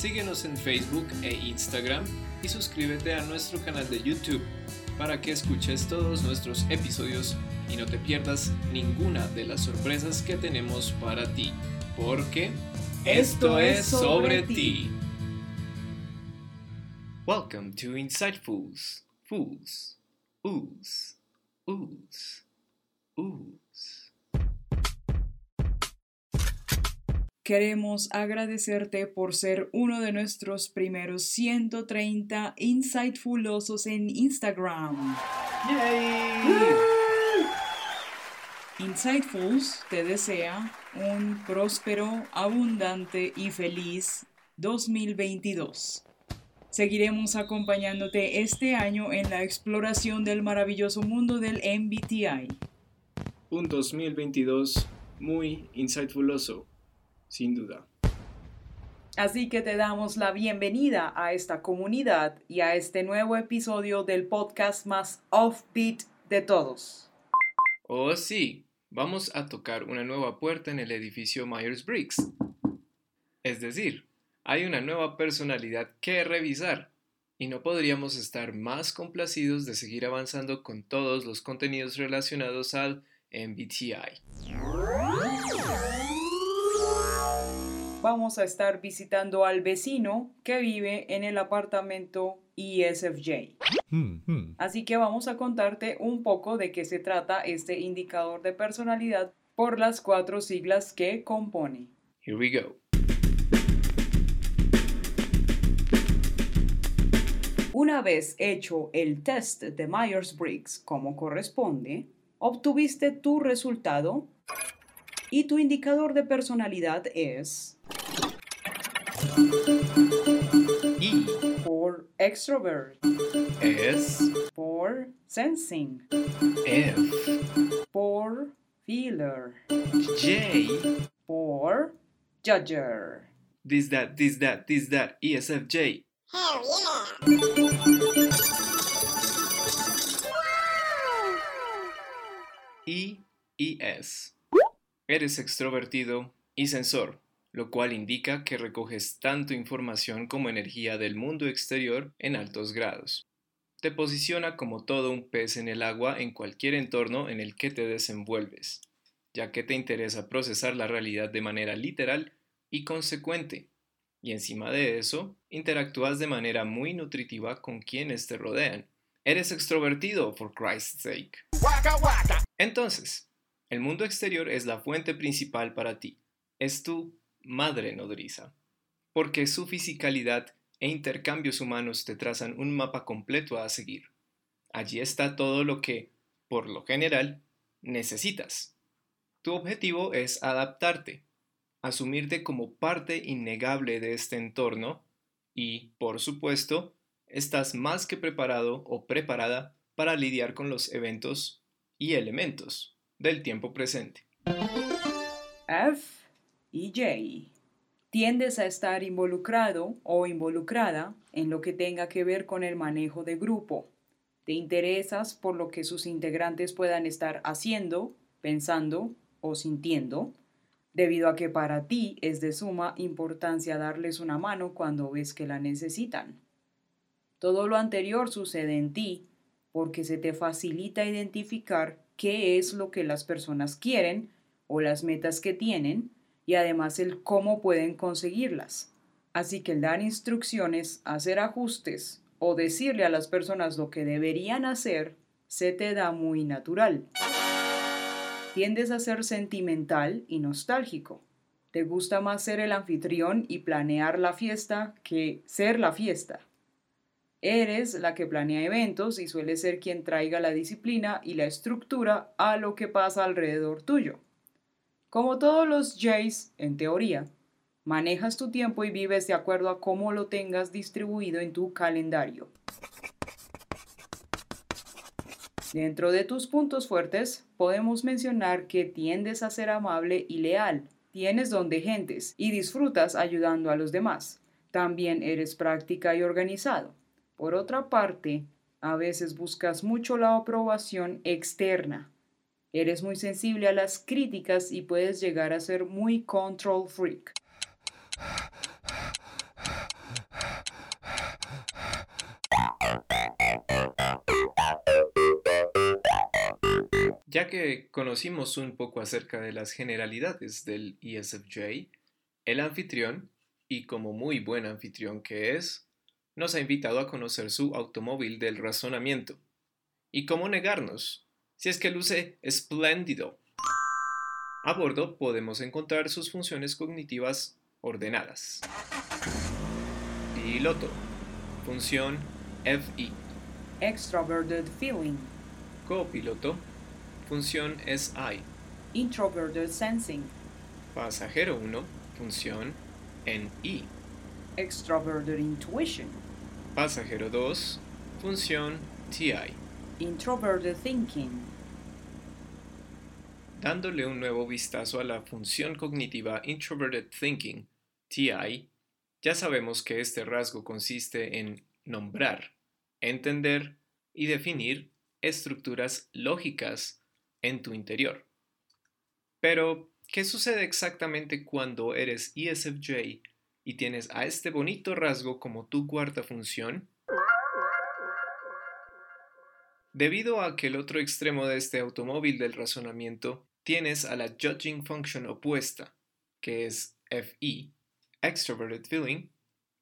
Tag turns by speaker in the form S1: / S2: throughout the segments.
S1: Síguenos en Facebook e Instagram y suscríbete a nuestro canal de YouTube para que escuches todos nuestros episodios y no te pierdas ninguna de las sorpresas que tenemos para ti, porque esto es sobre ti. Welcome to Insightfuls. Fools. Ooze. Ooze. Ooze.
S2: Queremos agradecerte por ser uno de nuestros primeros 130 Insightfulosos en Instagram. Insightfuls te desea un próspero, abundante y feliz 2022. Seguiremos acompañándote este año en la exploración del maravilloso mundo del MBTI.
S1: Un 2022 muy insightfuloso, sin duda.
S2: Así que te damos la bienvenida a esta comunidad y a este nuevo episodio del podcast más offbeat de todos.
S1: Oh sí, vamos a tocar una nueva puerta en el edificio Myers-Briggs. Es decir, hay una nueva personalidad que revisar y no podríamos estar más complacidos de seguir avanzando con todos los contenidos relacionados al MBTI.
S2: Vamos a estar visitando al vecino que vive en el apartamento ESFJ. Así que vamos a contarte un poco de qué se trata este indicador de personalidad por las cuatro siglas que compone.
S1: Here we go.
S2: Una vez hecho el test de Myers-Briggs como corresponde, obtuviste tu resultado y tu indicador de personalidad es
S1: Y
S2: for extrovert,
S1: S.
S2: For sensing,
S1: F.
S2: For feeler,
S1: J.
S2: For judger.
S1: this that this that this that. E S F J. E ESFJ. I y S. Eres extrovertido y sensor, lo cual indica que recoges tanto información como energía del mundo exterior en altos grados. Te posiciona como todo un pez en el agua en cualquier entorno en el que te desenvuelves, ya que te interesa procesar la realidad de manera literal y consecuente. Y encima de eso, interactúas de manera muy nutritiva con quienes te rodean. Eres extrovertido, for Christ's sake. Entonces, el mundo exterior es la fuente principal para ti. Es tu madre nodriza. Porque su fisicalidad e intercambios humanos te trazan un mapa completo a seguir. Allí está todo lo que, por lo general, necesitas. Tu objetivo es adaptarte, asumirte como parte innegable de este entorno y, por supuesto, estás más que preparado o preparada para lidiar con los eventos y elementos del tiempo presente.
S2: F y J. Tiendes a estar involucrado o involucrada en lo que tenga que ver con el manejo de grupo. Te interesas por lo que sus integrantes puedan estar haciendo, pensando o sintiendo, debido a que para ti es de suma importancia darles una mano cuando ves que la necesitan. Todo lo anterior sucede en ti porque se te facilita identificar qué es lo que las personas quieren o las metas que tienen y además el cómo pueden conseguirlas. Así que el dar instrucciones, hacer ajustes o decirle a las personas lo que deberían hacer se te da muy natural. Tiendes a ser sentimental y nostálgico. Te gusta más ser el anfitrión y planear la fiesta que ser la fiesta. Eres la que planea eventos y suele ser quien traiga la disciplina y la estructura a lo que pasa alrededor tuyo. Como todos los Jays, en teoría, Manejas tu tiempo y vives de acuerdo a cómo lo tengas distribuido en tu calendario. Dentro de tus puntos fuertes, podemos mencionar que tiendes a ser amable y leal, tienes don de gentes y disfrutas ayudando a los demás. También eres práctica y organizado. Por otra parte, a veces buscas mucho la aprobación externa. Eres muy sensible a las críticas y puedes llegar a ser muy control freak.
S1: Ya que conocimos un poco acerca de las generalidades del ESFJ, el anfitrión, y como muy buen anfitrión que es, nos ha invitado a conocer su automóvil del razonamiento. ¿Y cómo negarnos? Si es que luce espléndido. A bordo podemos encontrar sus funciones cognitivas ordenadas. Piloto. Función FI.
S2: Extroverted feeling.
S1: Copiloto función SI.
S2: Introverted sensing.
S1: Pasajero 1, función NI.
S2: Extroverted intuition.
S1: Pasajero 2, función TI.
S2: Introverted thinking.
S1: Dándole un nuevo vistazo a la función cognitiva Introverted Thinking, TI, ya sabemos que este rasgo consiste en nombrar, entender y definir estructuras lógicas en tu interior. Pero, ¿qué sucede exactamente cuando eres ESFJ y tienes a este bonito rasgo como tu cuarta función? Debido a que el otro extremo de este automóvil del razonamiento tienes a la judging function opuesta, que es FE, Extroverted Feeling,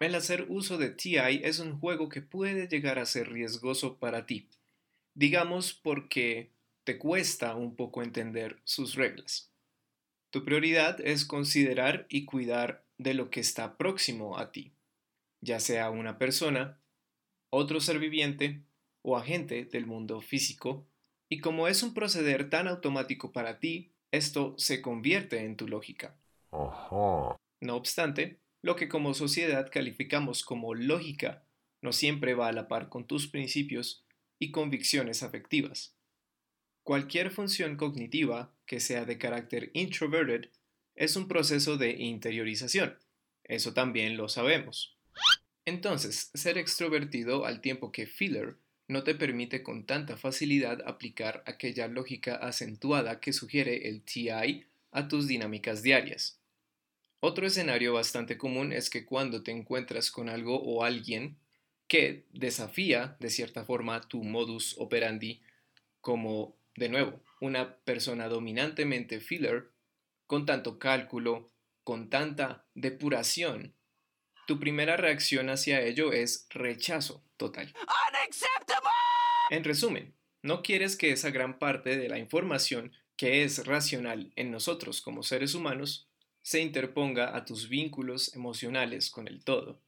S1: el hacer uso de TI es un juego que puede llegar a ser riesgoso para ti. Digamos porque te cuesta un poco entender sus reglas. Tu prioridad es considerar y cuidar de lo que está próximo a ti, ya sea una persona, otro ser viviente o agente del mundo físico, y como es un proceder tan automático para ti, esto se convierte en tu lógica. No obstante, lo que como sociedad calificamos como lógica no siempre va a la par con tus principios y convicciones afectivas. Cualquier función cognitiva que sea de carácter introverted es un proceso de interiorización. Eso también lo sabemos. Entonces, ser extrovertido al tiempo que feeler no te permite con tanta facilidad aplicar aquella lógica acentuada que sugiere el TI a tus dinámicas diarias. Otro escenario bastante común es que cuando te encuentras con algo o alguien que desafía de cierta forma tu modus operandi, como de nuevo, una persona dominantemente filler, con tanto cálculo, con tanta depuración, tu primera reacción hacia ello es rechazo total. En resumen, no quieres que esa gran parte de la información que es racional en nosotros como seres humanos se interponga a tus vínculos emocionales con el todo.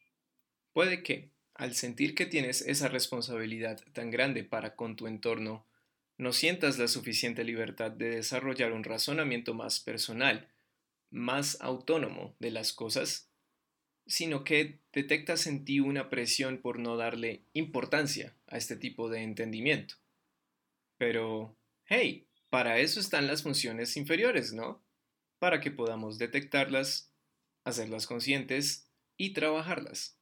S1: Puede que, al sentir que tienes esa responsabilidad tan grande para con tu entorno, no sientas la suficiente libertad de desarrollar un razonamiento más personal, más autónomo de las cosas, sino que detectas en ti una presión por no darle importancia a este tipo de entendimiento. Pero, hey, para eso están las funciones inferiores, ¿no? Para que podamos detectarlas, hacerlas conscientes y trabajarlas.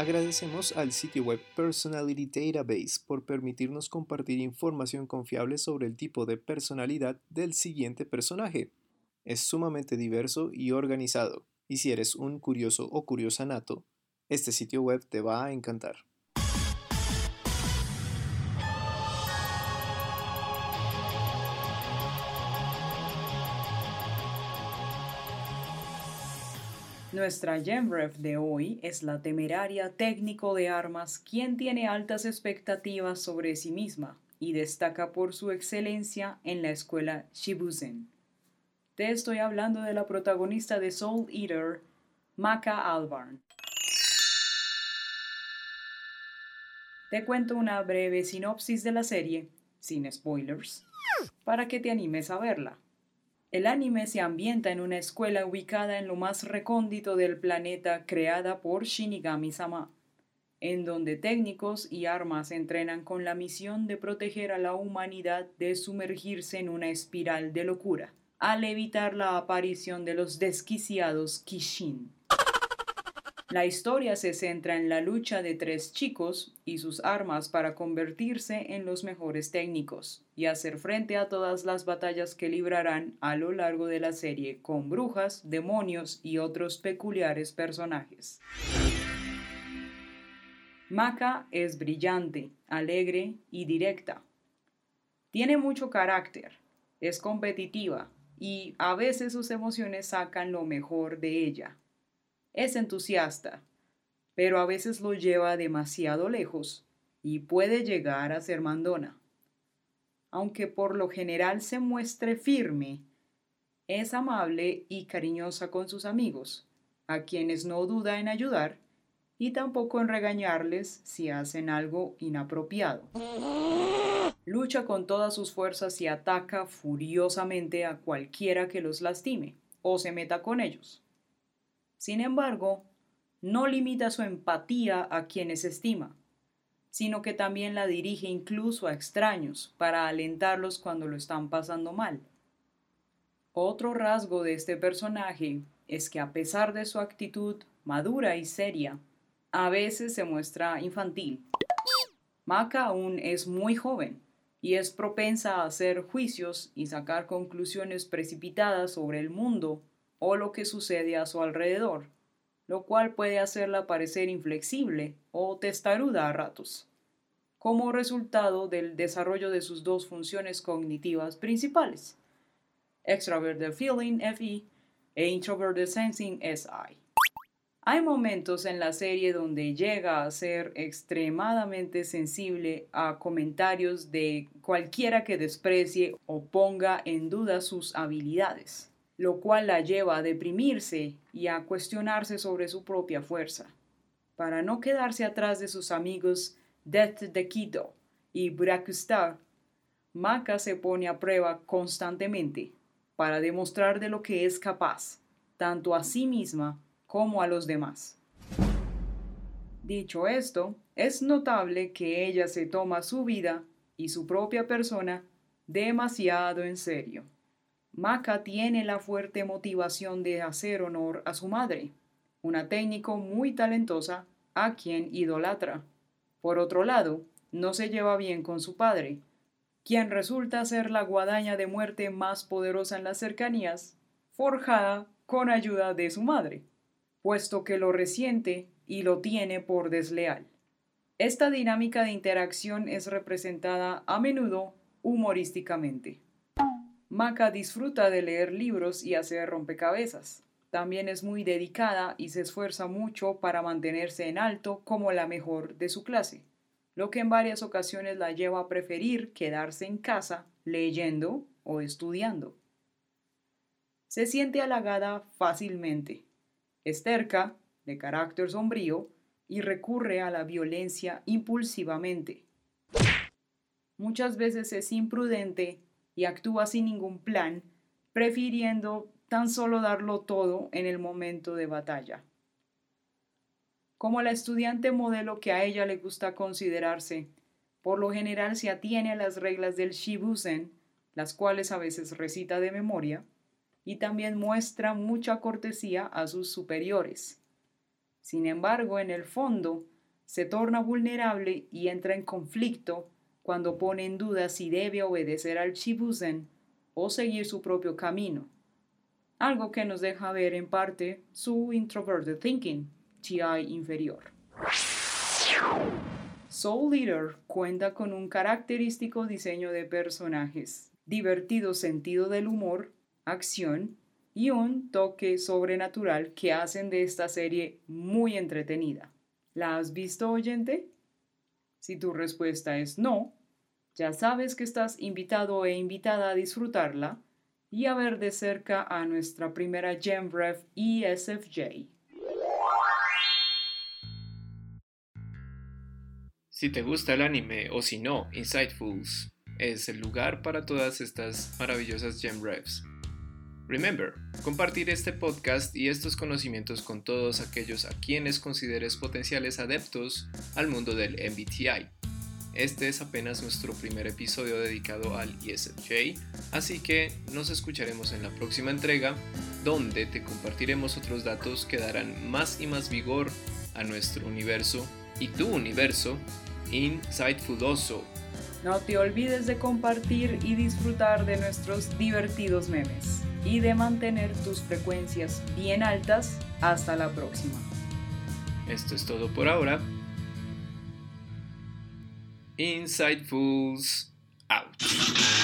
S1: Agradecemos al sitio web Personality Database por permitirnos compartir información confiable sobre el tipo de personalidad del siguiente personaje. Es sumamente diverso y organizado, y si eres un curioso o curiosa nato, este sitio web te va a encantar.
S2: Nuestra GemRef de hoy es la temeraria técnico de armas quien tiene altas expectativas sobre sí misma y destaca por su excelencia en la escuela Shibuzen. Te estoy hablando de la protagonista de Soul Eater, Maka Albarn. Te cuento una breve sinopsis de la serie, sin spoilers, para que te animes a verla. El anime se ambienta en una escuela ubicada en lo más recóndito del planeta creada por Shinigami-sama, en donde técnicos y armas entrenan con la misión de proteger a la humanidad de sumergirse en una espiral de locura, al evitar la aparición de los desquiciados Kishin. La historia se centra en la lucha de tres chicos y sus armas para convertirse en los mejores técnicos y hacer frente a todas las batallas que librarán a lo largo de la serie con brujas, demonios y otros peculiares personajes. Maka es brillante, alegre y directa. Tiene mucho carácter, es competitiva y a veces sus emociones sacan lo mejor de ella. Es entusiasta, pero a veces lo lleva demasiado lejos y puede llegar a ser mandona. Aunque por lo general se muestre firme, es amable y cariñosa con sus amigos, a quienes no duda en ayudar y tampoco en regañarles si hacen algo inapropiado. Lucha con todas sus fuerzas y ataca furiosamente a cualquiera que los lastime o se meta con ellos. Sin embargo, no limita su empatía a quienes estima, sino que también la dirige incluso a extraños para alentarlos cuando lo están pasando mal. Otro rasgo de este personaje es que a pesar de su actitud madura y seria, a veces se muestra infantil. Maka aún es muy joven y es propensa a hacer juicios y sacar conclusiones precipitadas sobre el mundo o lo que sucede a su alrededor, lo cual puede hacerla parecer inflexible o testaruda a ratos, como resultado del desarrollo de sus dos funciones cognitivas principales, Extroverted Feeling FE e Introverted Sensing SI. Hay momentos en la serie donde llega a ser extremadamente sensible a comentarios de cualquiera que desprecie o ponga en duda sus habilidades lo cual la lleva a deprimirse y a cuestionarse sobre su propia fuerza. Para no quedarse atrás de sus amigos Death de Kido y Brakustar, Maka se pone a prueba constantemente para demostrar de lo que es capaz, tanto a sí misma como a los demás. Dicho esto, es notable que ella se toma su vida y su propia persona demasiado en serio. Maka tiene la fuerte motivación de hacer honor a su madre, una técnico muy talentosa a quien idolatra. Por otro lado, no se lleva bien con su padre, quien resulta ser la guadaña de muerte más poderosa en las cercanías, forjada con ayuda de su madre, puesto que lo resiente y lo tiene por desleal. Esta dinámica de interacción es representada a menudo humorísticamente. Maka disfruta de leer libros y hacer rompecabezas. También es muy dedicada y se esfuerza mucho para mantenerse en alto como la mejor de su clase, lo que en varias ocasiones la lleva a preferir quedarse en casa leyendo o estudiando. Se siente halagada fácilmente, es terca, de carácter sombrío y recurre a la violencia impulsivamente. Muchas veces es imprudente actúa sin ningún plan, prefiriendo tan solo darlo todo en el momento de batalla. Como la estudiante modelo que a ella le gusta considerarse, por lo general se atiene a las reglas del Shibusen, las cuales a veces recita de memoria, y también muestra mucha cortesía a sus superiores. Sin embargo, en el fondo, se torna vulnerable y entra en conflicto cuando pone en duda si debe obedecer al Chibuzen o seguir su propio camino, algo que nos deja ver en parte su introverted thinking, TI inferior. Soul Leader cuenta con un característico diseño de personajes, divertido sentido del humor, acción y un toque sobrenatural que hacen de esta serie muy entretenida. ¿La has visto, oyente? Si tu respuesta es no, ya sabes que estás invitado e invitada a disfrutarla y a ver de cerca a nuestra primera GemRef ESFJ.
S1: Si te gusta el anime o si no, Insightfuls es el lugar para todas estas maravillosas GemRefs. Remember, compartir este podcast y estos conocimientos con todos aquellos a quienes consideres potenciales adeptos al mundo del MBTI. Este es apenas nuestro primer episodio dedicado al ESFJ, así que nos escucharemos en la próxima entrega, donde te compartiremos otros datos que darán más y más vigor a nuestro universo y tu universo insightfuloso.
S2: No te olvides de compartir y disfrutar de nuestros divertidos memes y de mantener tus frecuencias bien altas. Hasta la próxima.
S1: Esto es todo por ahora. Insightfuls out.